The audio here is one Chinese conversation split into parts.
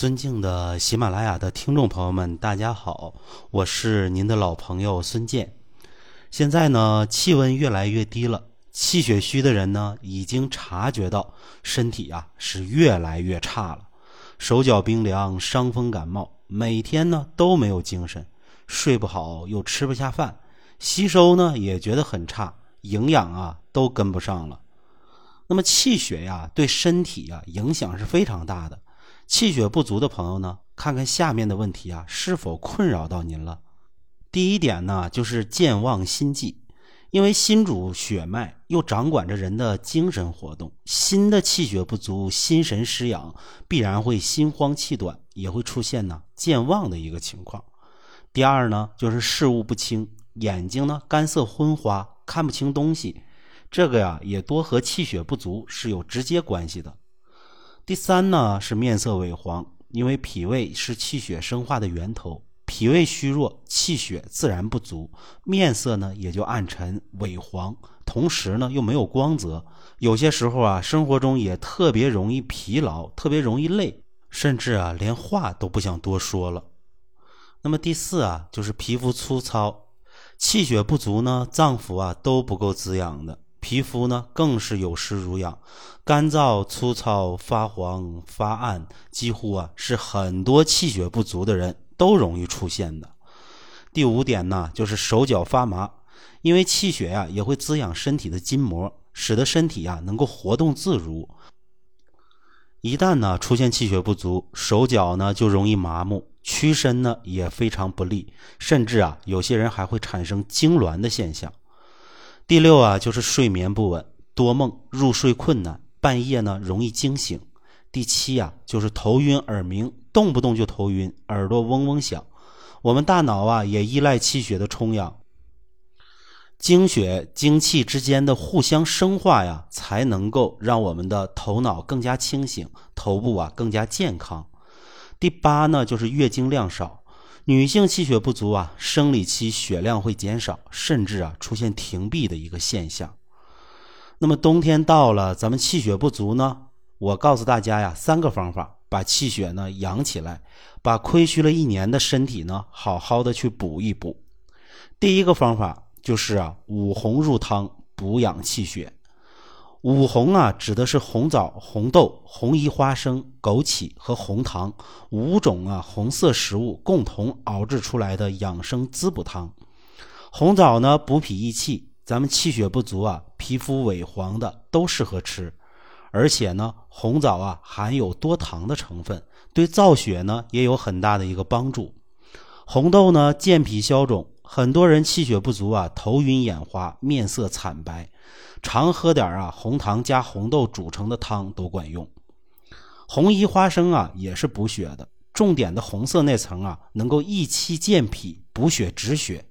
尊敬的喜马拉雅的听众朋友们，大家好，我是您的老朋友孙健。现在呢，气温越来越低了，气血虚的人呢，已经察觉到身体啊是越来越差了，手脚冰凉，伤风感冒，每天呢都没有精神，睡不好，又吃不下饭，吸收呢也觉得很差，营养啊都跟不上了。那么气血呀，对身体呀影响是非常大的。气血不足的朋友呢，看看下面的问题啊，是否困扰到您了？第一点呢，就是健忘心悸，因为心主血脉，又掌管着人的精神活动，心的气血不足，心神失养，必然会心慌气短，也会出现呢健忘的一个情况。第二呢，就是视物不清，眼睛呢干涩昏花，看不清东西，这个呀也多和气血不足是有直接关系的。第三呢是面色萎黄，因为脾胃是气血生化的源头，脾胃虚弱，气血自然不足，面色呢也就暗沉萎黄，同时呢又没有光泽，有些时候啊生活中也特别容易疲劳，特别容易累，甚至啊连话都不想多说了。那么第四啊就是皮肤粗糙，气血不足呢，脏腑啊都不够滋养的。皮肤呢，更是有失濡养，干燥、粗糙、发黄、发暗，几乎啊是很多气血不足的人都容易出现的。第五点呢，就是手脚发麻，因为气血呀也会滋养身体的筋膜，使得身体呀能够活动自如。一旦呢出现气血不足，手脚呢就容易麻木，屈伸呢也非常不利，甚至啊有些人还会产生痉挛的现象。第六啊，就是睡眠不稳，多梦，入睡困难，半夜呢容易惊醒。第七啊，就是头晕耳鸣，动不动就头晕，耳朵嗡嗡响。我们大脑啊也依赖气血的充养，精血精气之间的互相生化呀，才能够让我们的头脑更加清醒，头部啊更加健康。第八呢，就是月经量少。女性气血不足啊，生理期血量会减少，甚至啊出现停闭的一个现象。那么冬天到了，咱们气血不足呢？我告诉大家呀，三个方法把气血呢养起来，把亏虚了一年的身体呢好好的去补一补。第一个方法就是啊，五红入汤补养气血。五红啊，指的是红枣、红豆、红衣花生、枸杞和红糖五种啊红色食物共同熬制出来的养生滋补汤。红枣呢，补脾益气，咱们气血不足啊、皮肤萎黄的都适合吃。而且呢，红枣啊含有多糖的成分，对造血呢也有很大的一个帮助。红豆呢，健脾消肿。很多人气血不足啊，头晕眼花，面色惨白，常喝点啊红糖加红豆煮成的汤都管用。红衣花生啊也是补血的，重点的红色那层啊能够益气健脾、补血止血。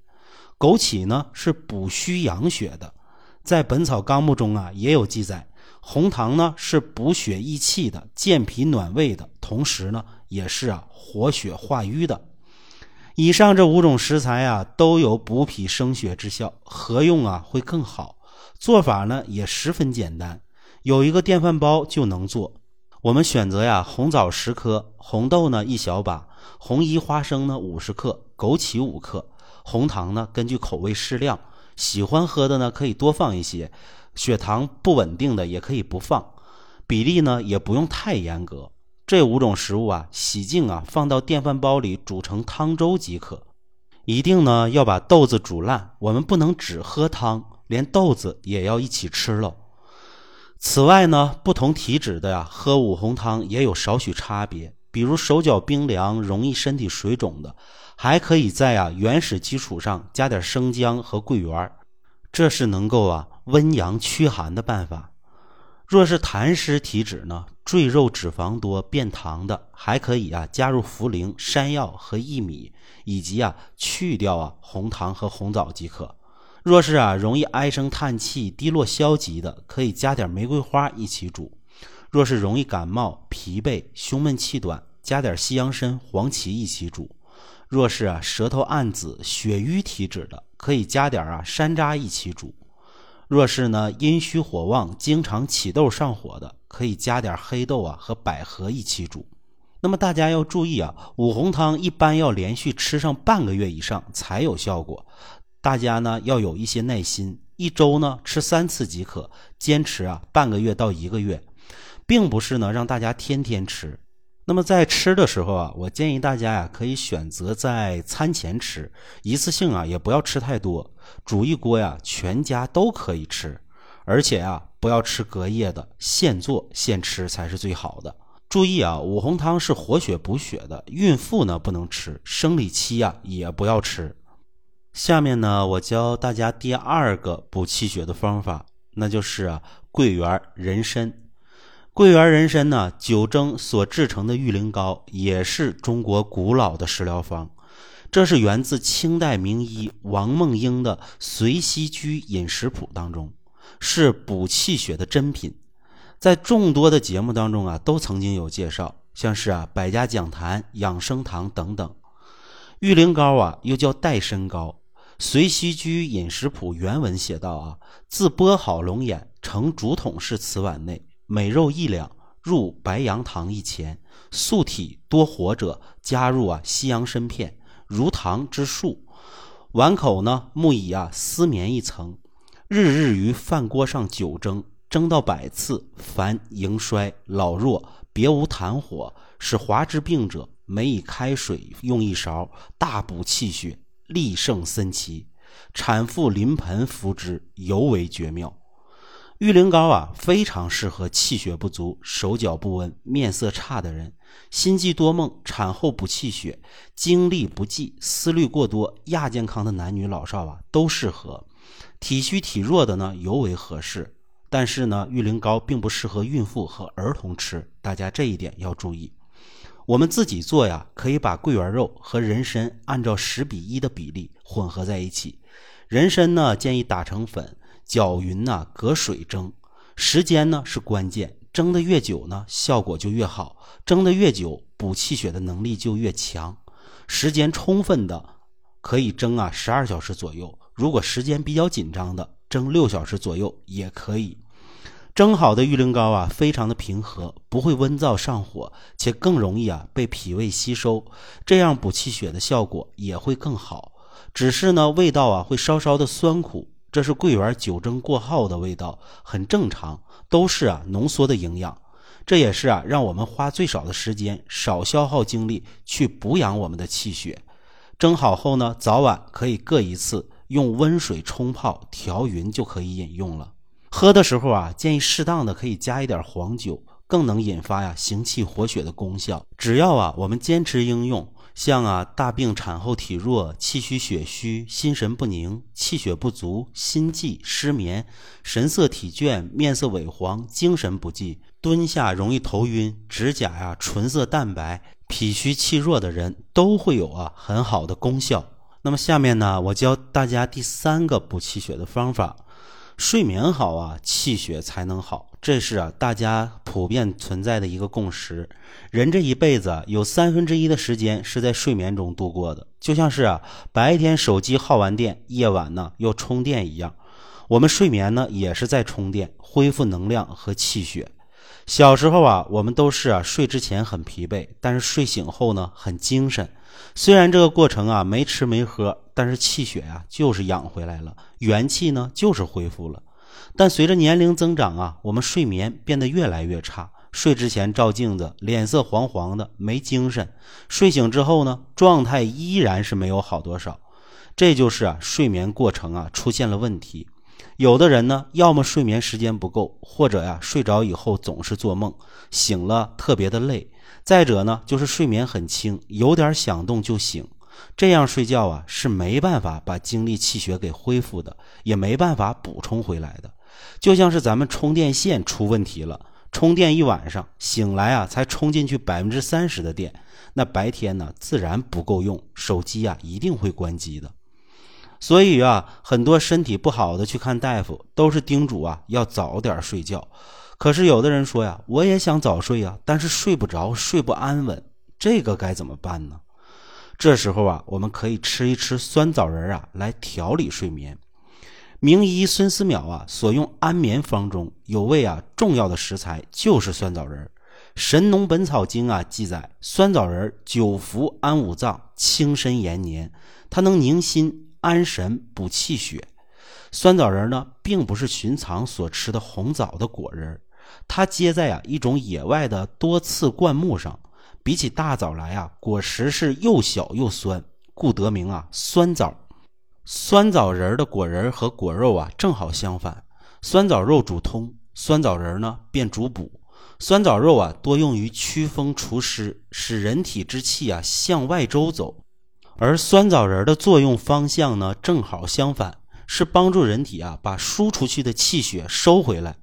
枸杞呢是补虚养血的，在《本草纲目》中啊也有记载。红糖呢是补血益气的，健脾暖胃的，同时呢也是啊活血化瘀的。以上这五种食材啊，都有补脾生血之效，合用啊会更好。做法呢也十分简单，有一个电饭煲就能做。我们选择呀，红枣十颗，红豆呢一小把，红衣花生呢五十克，枸杞五克，红糖呢根据口味适量，喜欢喝的呢可以多放一些，血糖不稳定的也可以不放，比例呢也不用太严格。这五种食物啊，洗净啊，放到电饭煲里煮成汤粥即可。一定呢要把豆子煮烂，我们不能只喝汤，连豆子也要一起吃了。此外呢，不同体质的呀，喝五红汤也有少许差别。比如手脚冰凉、容易身体水肿的，还可以在啊原始基础上加点生姜和桂圆，这是能够啊温阳驱寒的办法。若是痰湿体质呢，赘肉脂肪多、变糖的，还可以啊加入茯苓、山药和薏米，以及啊去掉啊红糖和红枣即可。若是啊容易唉声叹气、低落消极的，可以加点玫瑰花一起煮。若是容易感冒、疲惫、胸闷气短，加点西洋参、黄芪一起煮。若是啊舌头暗紫、血瘀体质的，可以加点啊山楂一起煮。若是呢阴虚火旺、经常起痘上火的，可以加点黑豆啊和百合一起煮。那么大家要注意啊，五红汤一般要连续吃上半个月以上才有效果。大家呢要有一些耐心，一周呢吃三次即可，坚持啊半个月到一个月，并不是呢让大家天天吃。那么在吃的时候啊，我建议大家呀可以选择在餐前吃，一次性啊也不要吃太多，煮一锅呀全家都可以吃，而且啊不要吃隔夜的，现做现吃才是最好的。注意啊，五红汤是活血补血的，孕妇呢不能吃，生理期啊也不要吃。下面呢，我教大家第二个补气血的方法，那就是啊桂圆人参。桂圆人参呢，九蒸所制成的玉灵膏，也是中国古老的食疗方。这是源自清代名医王梦英的《随溪居饮食谱》当中，是补气血的珍品。在众多的节目当中啊，都曾经有介绍，像是啊《百家讲坛》《养生堂》等等。玉灵膏啊，又叫代参膏。《随溪居饮食谱》原文写道啊：自剥好龙眼，盛竹筒式瓷碗内，每肉一两，入白杨糖一钱。素体多活者，加入啊西洋参片，如糖之数。碗口呢，木以啊丝棉一层，日日于饭锅上久蒸。蒸到百次，凡盈衰老弱，别无痰火，使滑之病者，每以开水用一勺，大补气血，利胜森奇。产妇临盆服之，尤为绝妙。玉灵膏啊，非常适合气血不足、手脚不温、面色差的人，心悸多梦、产后补气血、精力不济、思虑过多、亚健康的男女老少啊，都适合。体虚体弱的呢，尤为合适。但是呢，玉灵膏并不适合孕妇和儿童吃，大家这一点要注意。我们自己做呀，可以把桂圆肉和人参按照十比一的比例混合在一起。人参呢，建议打成粉，搅匀呢，隔水蒸。时间呢是关键，蒸的越久呢，效果就越好。蒸的越久，补气血的能力就越强。时间充分的，可以蒸啊十二小时左右。如果时间比较紧张的，蒸六小时左右也可以。蒸好的玉灵膏啊，非常的平和，不会温燥上火，且更容易啊被脾胃吸收，这样补气血的效果也会更好。只是呢，味道啊会稍稍的酸苦，这是桂圆酒蒸过后的味道，很正常，都是啊浓缩的营养。这也是啊让我们花最少的时间，少消耗精力去补养我们的气血。蒸好后呢，早晚可以各一次。用温水冲泡调匀就可以饮用了。喝的时候啊，建议适当的可以加一点黄酒，更能引发呀行气活血的功效。只要啊我们坚持应用，像啊大病产后体弱、气虚血虚、心神不宁、气血不足、心悸失眠、神色体倦、面色萎黄、精神不济、蹲下容易头晕、指甲呀唇色淡白、脾虚气弱的人，都会有啊很好的功效。那么下面呢，我教大家第三个补气血的方法。睡眠好啊，气血才能好，这是啊大家普遍存在的一个共识。人这一辈子啊有三分之一的时间是在睡眠中度过的，就像是啊白天手机耗完电，夜晚呢又充电一样。我们睡眠呢也是在充电，恢复能量和气血。小时候啊，我们都是啊睡之前很疲惫，但是睡醒后呢很精神。虽然这个过程啊没吃没喝，但是气血呀就是养回来了，元气呢就是恢复了。但随着年龄增长啊，我们睡眠变得越来越差。睡之前照镜子，脸色黄黄的，没精神；睡醒之后呢，状态依然是没有好多少。这就是啊睡眠过程啊出现了问题。有的人呢，要么睡眠时间不够，或者呀睡着以后总是做梦，醒了特别的累。再者呢，就是睡眠很轻，有点响动就醒，这样睡觉啊是没办法把精力气血给恢复的，也没办法补充回来的。就像是咱们充电线出问题了，充电一晚上，醒来啊才充进去百分之三十的电，那白天呢自然不够用，手机啊一定会关机的。所以啊，很多身体不好的去看大夫，都是叮嘱啊要早点睡觉。可是有的人说呀，我也想早睡呀，但是睡不着，睡不安稳，这个该怎么办呢？这时候啊，我们可以吃一吃酸枣仁啊，来调理睡眠。名医孙思邈啊所用安眠方中有味啊重要的食材就是酸枣仁。神农本草经》啊记载，酸枣仁久服安五脏、清身延年，它能宁心安神、补气血。酸枣仁呢，并不是寻常所吃的红枣的果仁，它结在啊一种野外的多刺灌木上。比起大枣来啊，果实是又小又酸，故得名啊酸枣。酸枣仁的果仁和果肉啊正好相反，酸枣肉主通，酸枣仁呢便主补。酸枣肉啊多用于驱风除湿，使人体之气啊向外周走，而酸枣仁的作用方向呢正好相反。是帮助人体啊把输出去的气血收回来，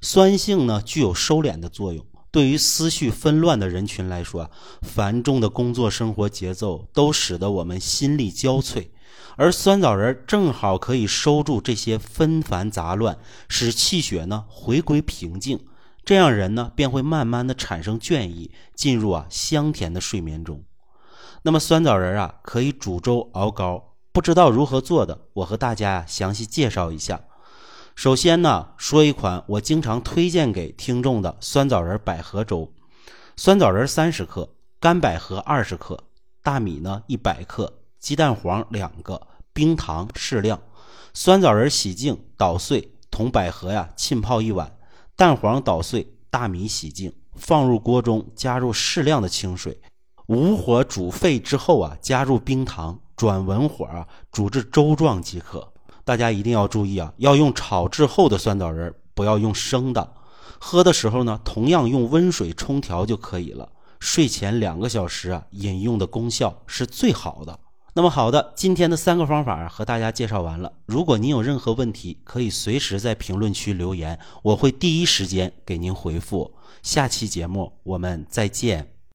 酸性呢具有收敛的作用。对于思绪纷乱的人群来说啊，繁重的工作生活节奏都使得我们心力交瘁，而酸枣仁正好可以收住这些纷繁杂乱，使气血呢回归平静，这样人呢便会慢慢的产生倦意，进入啊香甜的睡眠中。那么酸枣仁啊可以煮粥熬膏。不知道如何做的，我和大家详细介绍一下。首先呢，说一款我经常推荐给听众的酸枣仁百合粥。酸枣仁三十克，干百合二十克，大米呢一百克，鸡蛋黄两个，冰糖适量。酸枣仁洗净捣碎，同百合呀浸泡一晚，蛋黄捣碎，大米洗净，放入锅中，加入适量的清水，无火煮沸之后啊，加入冰糖。转文火啊，煮至粥状即可。大家一定要注意啊，要用炒制后的酸枣仁，不要用生的。喝的时候呢，同样用温水冲调就可以了。睡前两个小时啊，饮用的功效是最好的。那么好的，今天的三个方法和大家介绍完了。如果您有任何问题，可以随时在评论区留言，我会第一时间给您回复。下期节目我们再见。